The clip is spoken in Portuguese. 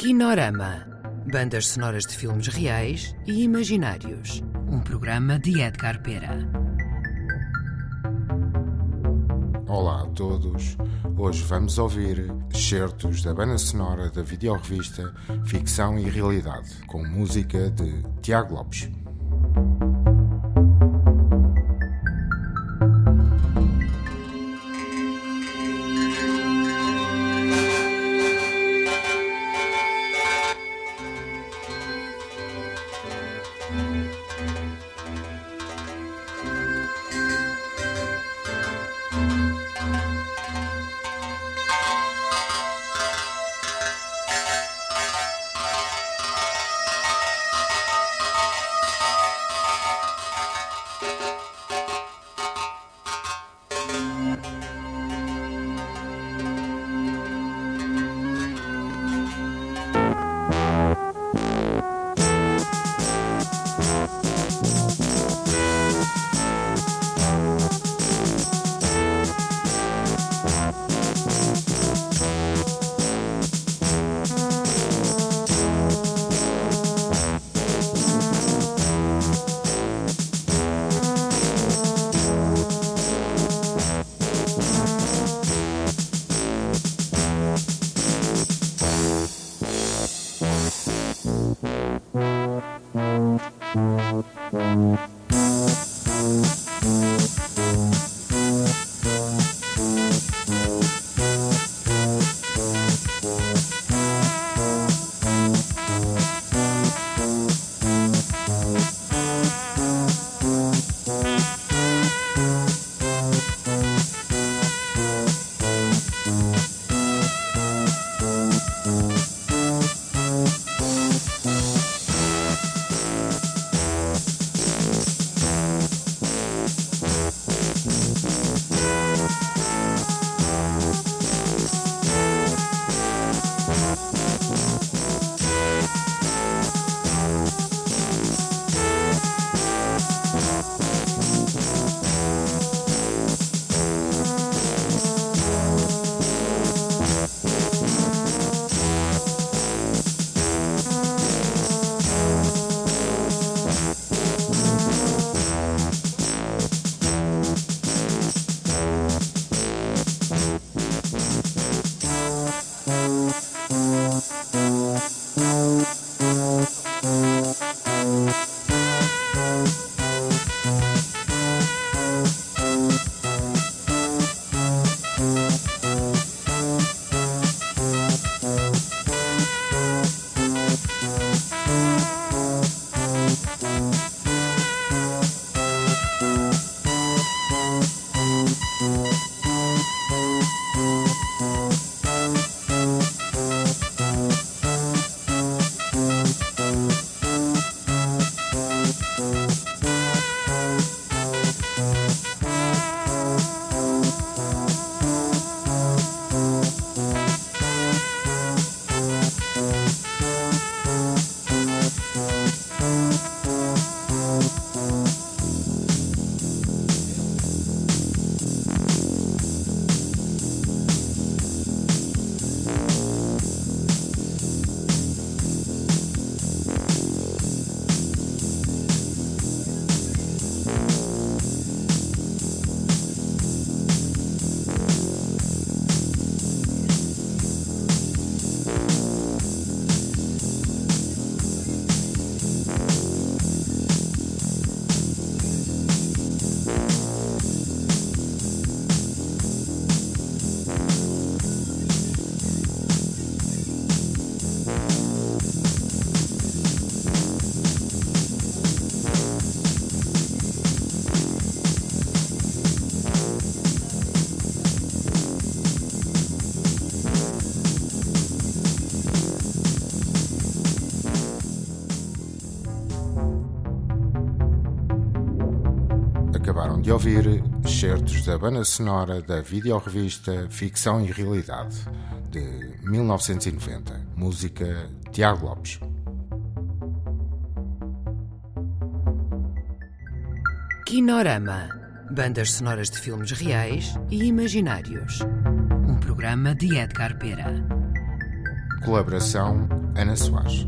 Kinorama. Bandas sonoras de filmes reais e imaginários. Um programa de Edgar Pera. Olá a todos. Hoje vamos ouvir excertos da banda sonora da videorrevista Ficção e Realidade, com música de Tiago Lopes. Acabaram de ouvir excertos da banda sonora da videorrevista Ficção e Realidade, de 1990, música Tiago Lopes. Kinorama. Bandas sonoras de filmes reais e imaginários. Um programa de Edgar Pera. Colaboração Ana Soares.